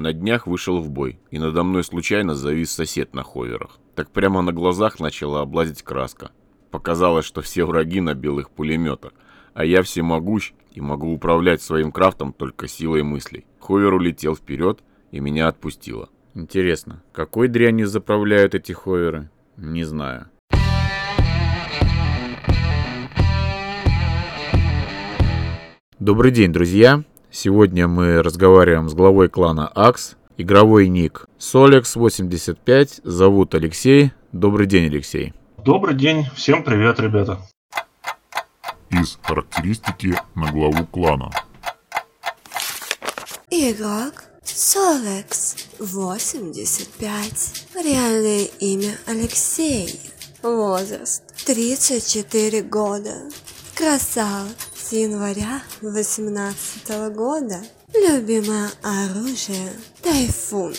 На днях вышел в бой, и надо мной случайно завис сосед на ховерах. Так прямо на глазах начала облазить краска. Показалось, что все враги на белых пулеметах, а я всемогущ и могу управлять своим крафтом только силой мыслей. Ховер улетел вперед, и меня отпустило. Интересно, какой дрянью заправляют эти ховеры? Не знаю. Добрый день, друзья! Сегодня мы разговариваем с главой клана АКС, игровой ник Solex85, зовут Алексей. Добрый день, Алексей. Добрый день, всем привет, ребята. Из характеристики на главу клана. Игрок Solex 85. Реальное имя Алексей. Возраст 34 года. Красавец с января 18 года. Любимое оружие – тайфун.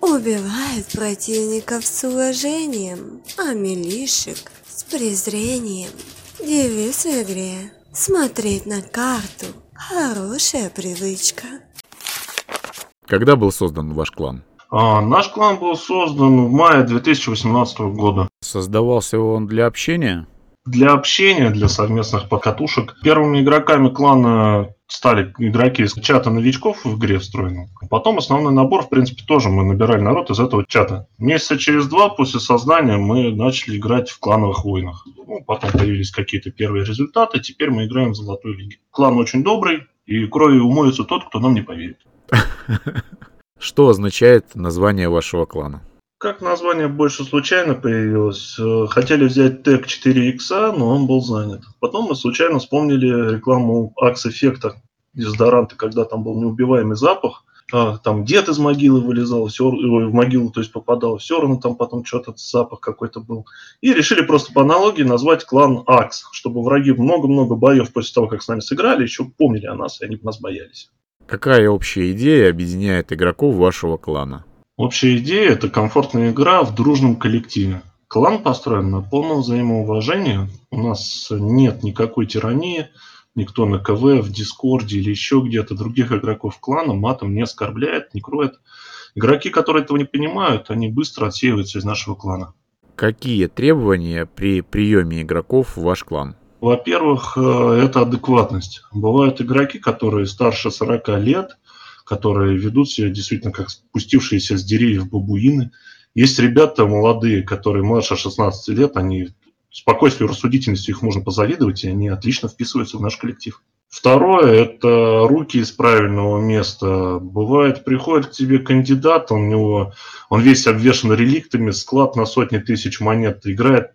Убивает противников с уважением, а милишек с презрением. Девиз в игре – смотреть на карту. Хорошая привычка. Когда был создан ваш клан? А, наш клан был создан в мае 2018 года. Создавался он для общения? Для общения, для совместных покатушек. Первыми игроками клана стали игроки из чата новичков в игре встроенном. Потом основной набор, в принципе, тоже мы набирали народ из этого чата. Месяца через два после создания мы начали играть в клановых войнах. Ну, потом появились какие-то первые результаты, теперь мы играем в Золотой Лиге. Клан очень добрый, и кровью умоется тот, кто нам не поверит. Что означает название вашего клана? Как название больше случайно появилось. Э, хотели взять тег 4X, но он был занят. Потом мы случайно вспомнили рекламу Axe эффекта дезодоранта, когда там был неубиваемый запах. А, там дед из могилы вылезал, все, в могилу, то есть попадал, все равно там потом что-то запах какой-то был. И решили просто по аналогии назвать клан Акс, чтобы враги много-много боев после того, как с нами сыграли, еще помнили о нас, и они нас боялись. Какая общая идея объединяет игроков вашего клана? Общая идея – это комфортная игра в дружном коллективе. Клан построен на полном взаимоуважении. У нас нет никакой тирании. Никто на КВ, в Дискорде или еще где-то других игроков клана матом не оскорбляет, не кроет. Игроки, которые этого не понимают, они быстро отсеиваются из нашего клана. Какие требования при приеме игроков в ваш клан? Во-первых, э, это адекватность. Бывают игроки, которые старше 40 лет, которые ведут себя действительно как спустившиеся с деревьев бабуины. Есть ребята молодые, которые младше 16 лет, они спокойствию, рассудительностью их можно позавидовать, и они отлично вписываются в наш коллектив. Второе – это руки из правильного места. Бывает, приходит к тебе кандидат, он, у него, он весь обвешан реликтами, склад на сотни тысяч монет, играет,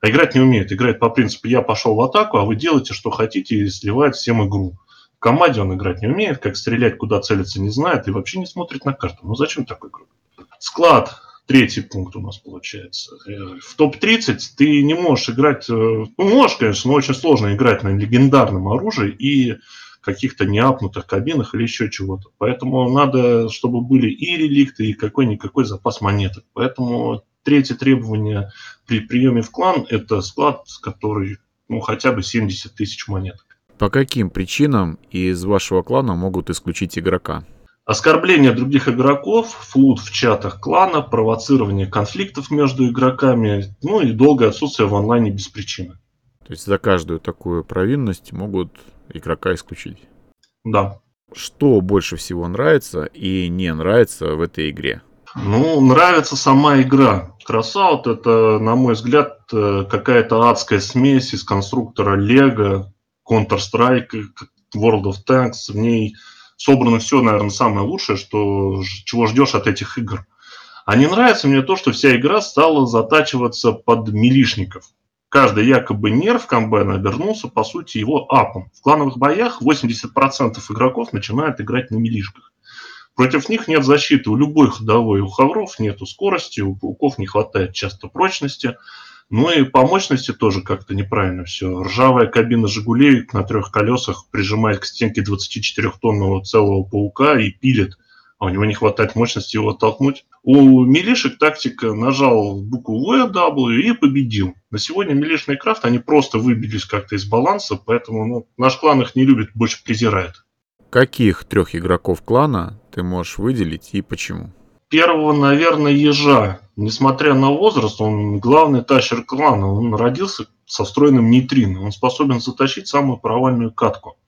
а играть не умеет. Играет по принципу «я пошел в атаку, а вы делаете, что хотите» и сливает всем игру команде он играть не умеет, как стрелять, куда целиться не знает и вообще не смотрит на карту. Ну зачем такой игрок? Склад, третий пункт у нас получается. Э, в топ-30 ты не можешь играть, э, ну можешь, конечно, но очень сложно играть на легендарном оружии и каких-то неапнутых кабинах или еще чего-то. Поэтому надо, чтобы были и реликты, и какой-никакой запас монеток. Поэтому третье требование при приеме в клан – это склад, который ну, хотя бы 70 тысяч монеток. По каким причинам из вашего клана могут исключить игрока? Оскорбление других игроков, флут в чатах клана, провоцирование конфликтов между игроками, ну и долгое отсутствие в онлайне без причины. То есть за каждую такую провинность могут игрока исключить? Да. Что больше всего нравится и не нравится в этой игре? Ну, нравится сама игра. Красаут это, на мой взгляд, э, какая-то адская смесь из конструктора Лего, Counter-Strike, World of Tanks, в ней собрано все, наверное, самое лучшее, что, чего ждешь от этих игр. А не нравится мне то, что вся игра стала затачиваться под милишников. Каждый якобы нерв комбайна обернулся, по сути, его апом. В клановых боях 80% игроков начинают играть на милишках. Против них нет защиты у любой ходовой, у хавров нету скорости, у пауков не хватает часто прочности. Ну и по мощности тоже как-то неправильно все. Ржавая кабина «Жигулей» на трех колесах прижимает к стенке 24-тонного целого паука и пилит, а у него не хватает мощности его оттолкнуть. У милишек тактика нажал букву W и победил. На сегодня милишный крафт, они просто выбились как-то из баланса, поэтому ну, наш клан их не любит, больше презирает. Каких трех игроков клана ты можешь выделить и почему? Первого, наверное, ежа. Несмотря на возраст, он главный тащер клана. Он родился со встроенным нейтрино. Он способен затащить самую провальную катку.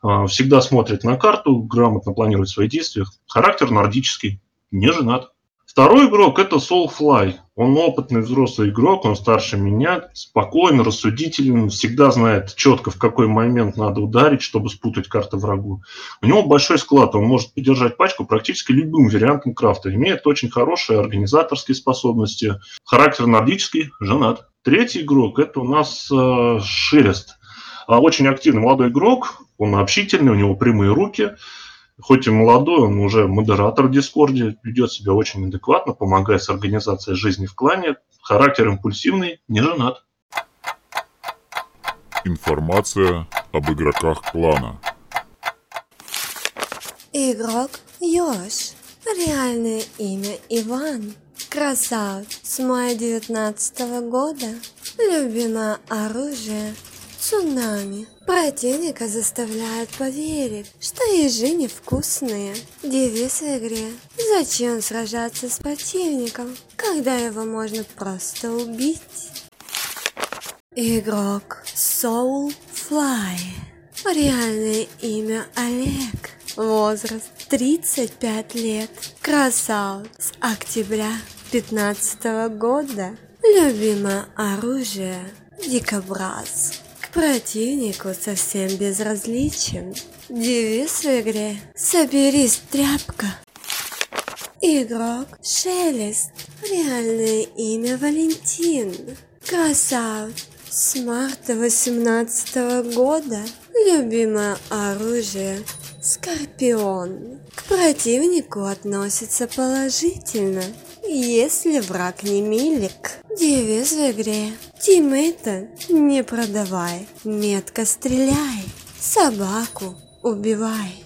А, всегда смотрит на карту, грамотно планирует свои действия. Характер нордический, не женат. Второй игрок – это Soulfly. Он опытный взрослый игрок, он старше меня, спокойный, рассудителен, всегда знает четко, в какой момент надо ударить, чтобы спутать карты врагу. У него большой склад, он может поддержать пачку практически любым вариантом крафта. Имеет очень хорошие организаторские способности. Характер нордический, женат. Третий игрок – это у нас э, Шелест. А очень активный молодой игрок, он общительный, у него прямые руки – хоть и молодой, он уже модератор в Дискорде, ведет себя очень адекватно, помогает с организацией жизни в клане, характер импульсивный, не женат. Информация об игроках клана. Игрок Ёж. Реальное имя Иван. Красавец с мая 19 года. Любимое оружие Цунами. Противника заставляет поверить, что ежи невкусные. Девиз в игре. Зачем сражаться с противником, когда его можно просто убить? Игрок Soulfly. Реальное имя Олег. Возраст 35 лет. Красавец. С октября 15 года. Любимое оружие. Дикобраз противнику совсем безразличен. Девиз в игре «Соберись, тряпка». Игрок Шелест. Реальное имя Валентин. Красавец. С марта 18 года. Любимое оружие Скорпион. К противнику относится положительно, если враг не милик. Девиз в игре. Тиммейта не продавай, метко стреляй, собаку убивай.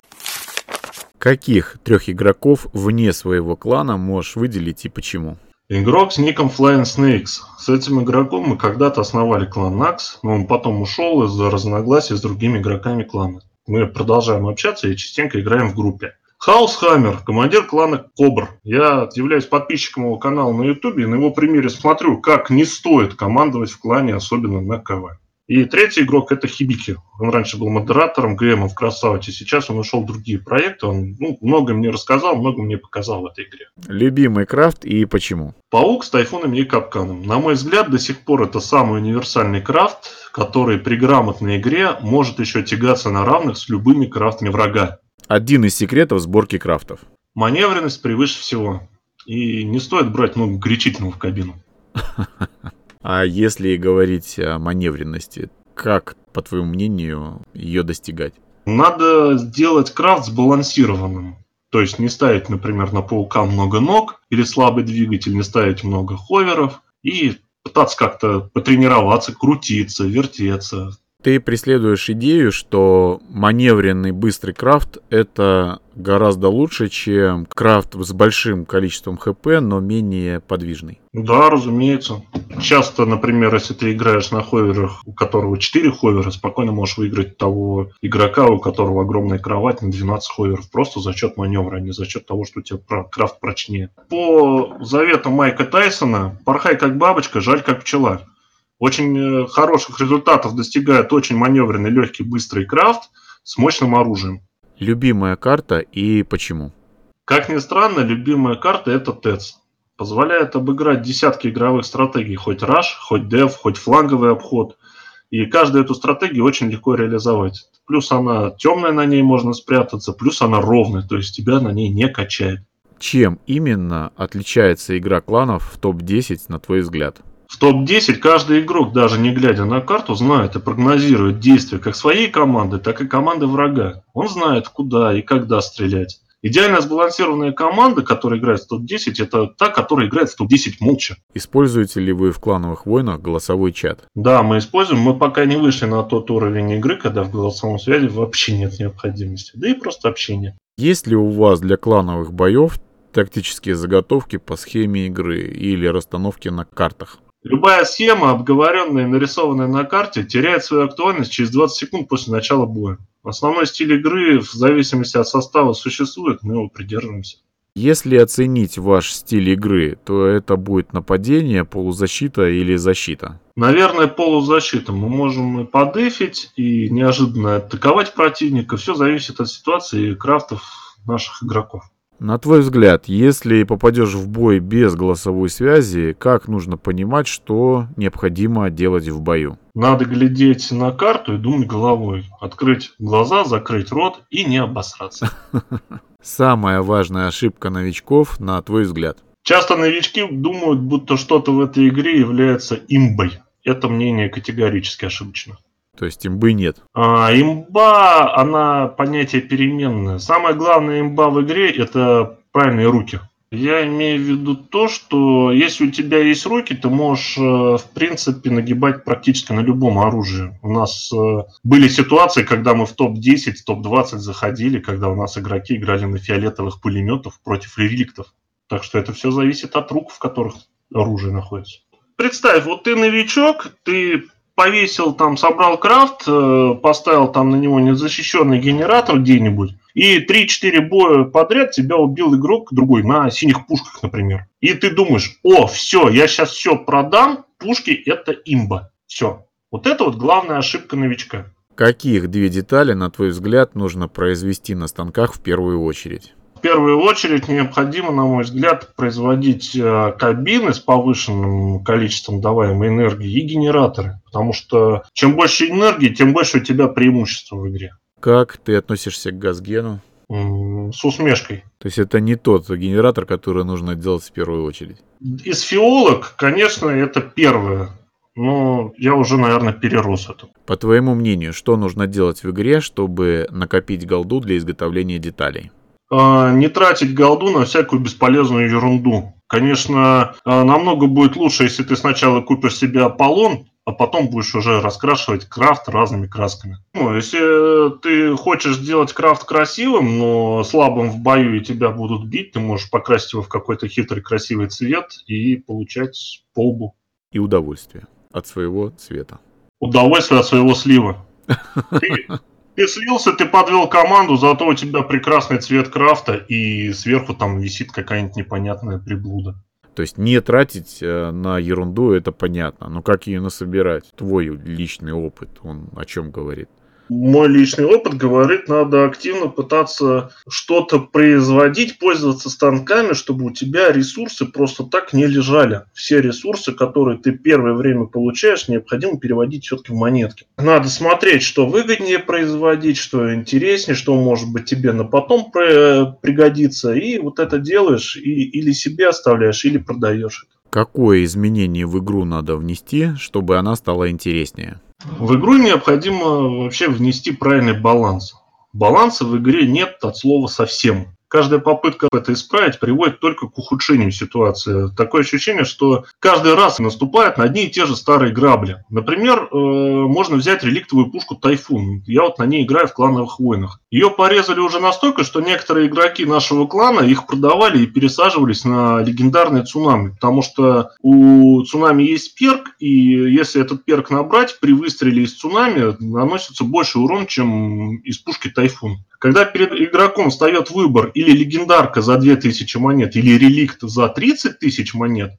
Каких трех игроков вне своего клана можешь выделить и почему? Игрок с ником Flying Snakes. С этим игроком мы когда-то основали клан Накс, но он потом ушел из-за разногласий с другими игроками клана. Мы продолжаем общаться и частенько играем в группе. Хаус Хаммер, командир клана Кобр. Я являюсь подписчиком его канала на Ютубе и на его примере смотрю, как не стоит командовать в клане, особенно на КВ. И третий игрок это Хибики. Он раньше был модератором, ГМом в Красауте. Сейчас он ушел в другие проекты. Он ну, много мне рассказал, много мне показал в этой игре. Любимый крафт и почему? Паук с тайфунами и капканом. На мой взгляд, до сих пор это самый универсальный крафт, который при грамотной игре может еще тягаться на равных с любыми крафтами врага. Один из секретов сборки крафтов. Маневренность превыше всего. И не стоит брать много горячительного в кабину. А если говорить о маневренности, как, по твоему мнению, ее достигать? Надо сделать крафт сбалансированным. То есть не ставить, например, на паука много ног или слабый двигатель, не ставить много ховеров и пытаться как-то потренироваться, крутиться, вертеться. Ты преследуешь идею, что маневренный быстрый крафт это гораздо лучше, чем крафт с большим количеством хп, но менее подвижный. Да, разумеется. Часто, например, если ты играешь на ховерах, у которого 4 ховера, спокойно можешь выиграть того игрока, у которого огромная кровать на 12 ховеров, просто за счет маневра, а не за счет того, что у тебя крафт прочнее. По заветам Майка Тайсона, порхай как бабочка, жаль как пчела. Очень э, хороших результатов достигает очень маневренный, легкий, быстрый крафт с мощным оружием. Любимая карта и почему? Как ни странно, любимая карта это ТЭЦ. Позволяет обыграть десятки игровых стратегий, хоть раш, хоть дев, хоть фланговый обход. И каждую эту стратегию очень легко реализовать. Плюс она темная, на ней можно спрятаться, плюс она ровная, то есть тебя на ней не качает. Чем именно отличается игра кланов в топ-10, на твой взгляд? В топ-10 каждый игрок, даже не глядя на карту, знает и прогнозирует действия как своей команды, так и команды врага. Он знает, куда и когда стрелять. Идеально сбалансированная команда, которая играет в топ-10, это та, которая играет в топ-10 молча. Используете ли вы в клановых войнах голосовой чат? Да, мы используем. Мы пока не вышли на тот уровень игры, когда в голосовом связи вообще нет необходимости. Да и просто общение. Есть ли у вас для клановых боев тактические заготовки по схеме игры или расстановки на картах? Любая схема, обговоренная и нарисованная на карте, теряет свою актуальность через 20 секунд после начала боя. Основной стиль игры в зависимости от состава существует, мы его придерживаемся. Если оценить ваш стиль игры, то это будет нападение, полузащита или защита? Наверное, полузащита. Мы можем и подефить, и неожиданно атаковать противника. Все зависит от ситуации и крафтов наших игроков. На твой взгляд, если попадешь в бой без голосовой связи, как нужно понимать, что необходимо делать в бою? Надо глядеть на карту и думать головой. Открыть глаза, закрыть рот и не обосраться. Самая важная ошибка новичков, на твой взгляд? Часто новички думают, будто что-то в этой игре является имбой. Это мнение категорически ошибочно. То есть имбы нет. А, имба, она понятие переменное. Самое главное имба в игре – это правильные руки. Я имею в виду то, что если у тебя есть руки, ты можешь, э, в принципе, нагибать практически на любом оружии. У нас э, были ситуации, когда мы в топ-10, топ-20 заходили, когда у нас игроки играли на фиолетовых пулеметов против реликтов. Так что это все зависит от рук, в которых оружие находится. Представь, вот ты новичок, ты повесил там, собрал крафт, э, поставил там на него незащищенный генератор где-нибудь, и 3-4 боя подряд тебя убил игрок другой на синих пушках, например. И ты думаешь, о, все, я сейчас все продам, пушки это имба. Все. Вот это вот главная ошибка новичка. Каких две детали, на твой взгляд, нужно произвести на станках в первую очередь? В первую очередь необходимо, на мой взгляд, производить э, кабины с повышенным количеством даваемой энергии и генераторы. Потому что чем больше энергии, тем больше у тебя преимущества в игре. Как ты относишься к газгену? С усмешкой. То есть это не тот генератор, который нужно делать в первую очередь? Из фиолок, конечно, это первое. Но я уже, наверное, перерос это. По твоему мнению, что нужно делать в игре, чтобы накопить голду для изготовления деталей? А, не тратить голду на всякую бесполезную ерунду. Конечно, а, намного будет лучше, если ты сначала купишь себе Аполлон, а потом будешь уже раскрашивать крафт разными красками. Ну, если ты хочешь сделать крафт красивым, но слабым в бою и тебя будут бить, ты можешь покрасить его в какой-то хитрый красивый цвет и получать полбу. И удовольствие от своего цвета. Удовольствие от своего слива. Ты, ты слился, ты подвел команду, зато у тебя прекрасный цвет крафта, и сверху там висит какая-нибудь непонятная приблуда. То есть не тратить э, на ерунду, это понятно. Но как ее насобирать? Твой личный опыт, он о чем говорит? Мой личный опыт говорит, надо активно пытаться что-то производить, пользоваться станками, чтобы у тебя ресурсы просто так не лежали. Все ресурсы, которые ты первое время получаешь, необходимо переводить все-таки в монетки. Надо смотреть, что выгоднее производить, что интереснее, что может быть тебе на потом пригодится. И вот это делаешь, и, или себе оставляешь, или продаешь это. Какое изменение в игру надо внести, чтобы она стала интереснее? В игру необходимо вообще внести правильный баланс. Баланса в игре нет от слова совсем каждая попытка это исправить приводит только к ухудшению ситуации. Такое ощущение, что каждый раз наступает на одни и те же старые грабли. Например, э, можно взять реликтовую пушку Тайфун. Я вот на ней играю в клановых войнах. Ее порезали уже настолько, что некоторые игроки нашего клана их продавали и пересаживались на легендарные цунами. Потому что у цунами есть перк, и если этот перк набрать, при выстреле из цунами наносится больше урон, чем из пушки Тайфун. Когда перед игроком встает выбор или легендарка за 2000 монет, или реликт за 30 тысяч монет,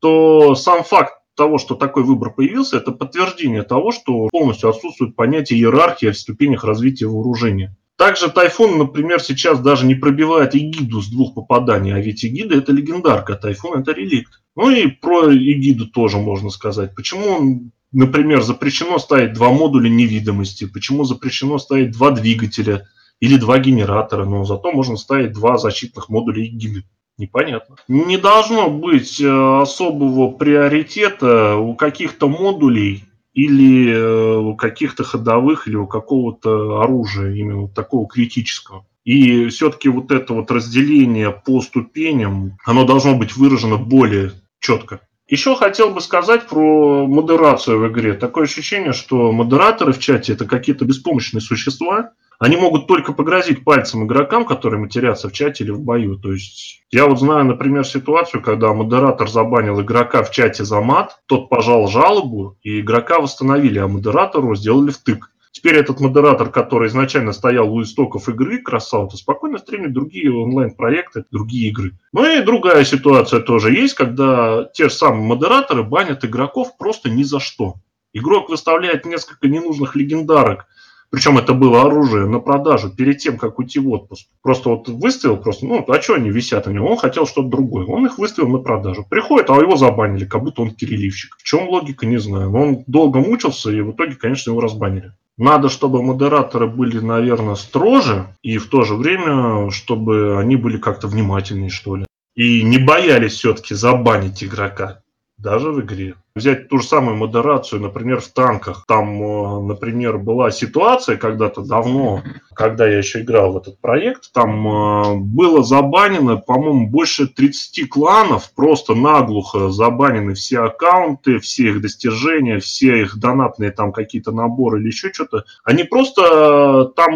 то сам факт того, что такой выбор появился, это подтверждение того, что полностью отсутствует понятие иерархии в ступенях развития вооружения. Также Тайфун, например, сейчас даже не пробивает Эгиду с двух попаданий, а ведь Эгида это легендарка, а Тайфун это реликт. Ну и про Эгиду тоже можно сказать. Почему, например, запрещено ставить два модуля невидимости, почему запрещено ставить два двигателя – или два генератора, но зато можно ставить два защитных модуля эгиды. Непонятно. Не должно быть э, особого приоритета у каких-то модулей или э, у каких-то ходовых, или у какого-то оружия, именно такого критического. И все-таки вот это вот разделение по ступеням, оно должно быть выражено более четко. Еще хотел бы сказать про модерацию в игре. Такое ощущение, что модераторы в чате это какие-то беспомощные существа, они могут только погрозить пальцем игрокам, которые матерятся в чате или в бою. То есть я вот знаю, например, ситуацию, когда модератор забанил игрока в чате за мат, тот пожал жалобу, и игрока восстановили, а модератору сделали втык. Теперь этот модератор, который изначально стоял у истоков игры Красаута, спокойно стримит другие онлайн-проекты, другие игры. Ну и другая ситуация тоже есть, когда те же самые модераторы банят игроков просто ни за что. Игрок выставляет несколько ненужных легендарок, причем это было оружие на продажу перед тем, как уйти в отпуск. Просто вот выставил, просто, ну, а что они висят у него? Он хотел что-то другое. Он их выставил на продажу. Приходит, а его забанили, как будто он переливщик. В чем логика, не знаю. Но он долго мучился, и в итоге, конечно, его разбанили. Надо, чтобы модераторы были, наверное, строже, и в то же время, чтобы они были как-то внимательнее, что ли. И не боялись все-таки забанить игрока, даже в игре взять ту же самую модерацию, например, в танках. Там, э, например, была ситуация когда-то давно, когда я еще играл в этот проект, там э, было забанено, по-моему, больше 30 кланов, просто наглухо забанены все аккаунты, все их достижения, все их донатные там какие-то наборы или еще что-то. Они просто э, там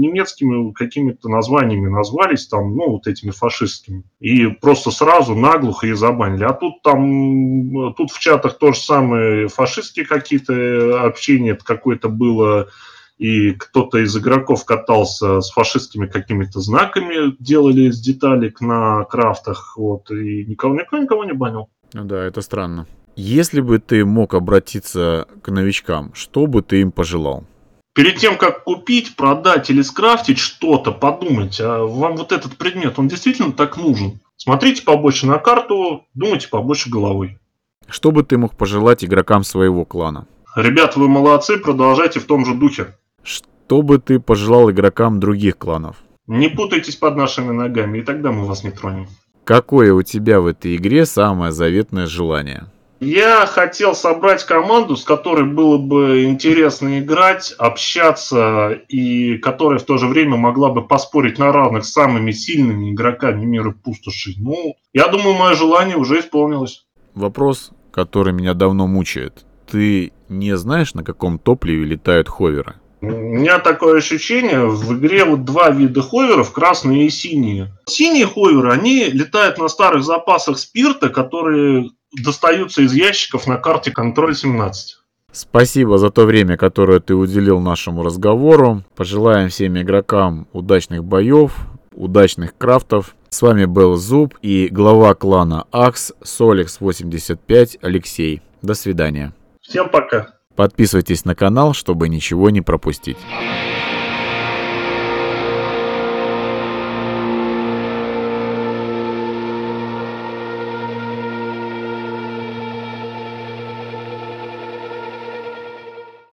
немецкими какими-то названиями назвались, там, ну, вот этими фашистскими. И просто сразу наглухо их забанили. А тут там, тут в чатах то же самое фашистские какие-то общения какое-то было, и кто-то из игроков катался с фашистскими какими-то знаками, делали из деталек на крафтах, вот, и никого, никого, никого не банил. Ну да, это странно. Если бы ты мог обратиться к новичкам, что бы ты им пожелал? Перед тем, как купить, продать или скрафтить что-то, подумайте, а вам вот этот предмет, он действительно так нужен? Смотрите побольше на карту, думайте побольше головой. Что бы ты мог пожелать игрокам своего клана? Ребят, вы молодцы, продолжайте в том же духе. Что бы ты пожелал игрокам других кланов? Не путайтесь под нашими ногами, и тогда мы вас не тронем. Какое у тебя в этой игре самое заветное желание? Я хотел собрать команду, с которой было бы интересно играть, общаться, и которая в то же время могла бы поспорить на равных с самыми сильными игроками мира пустоши. Ну, я думаю, мое желание уже исполнилось. Вопрос, который меня давно мучает. Ты не знаешь, на каком топливе летают ховеры? У меня такое ощущение, в игре вот два вида ховеров, красные и синие. Синие ховеры, они летают на старых запасах спирта, которые достаются из ящиков на карте Контроль 17. Спасибо за то время, которое ты уделил нашему разговору. Пожелаем всем игрокам удачных боев, удачных крафтов. С вами был Зуб и глава клана Акс Соликс 85 Алексей. До свидания. Всем пока. Подписывайтесь на канал, чтобы ничего не пропустить.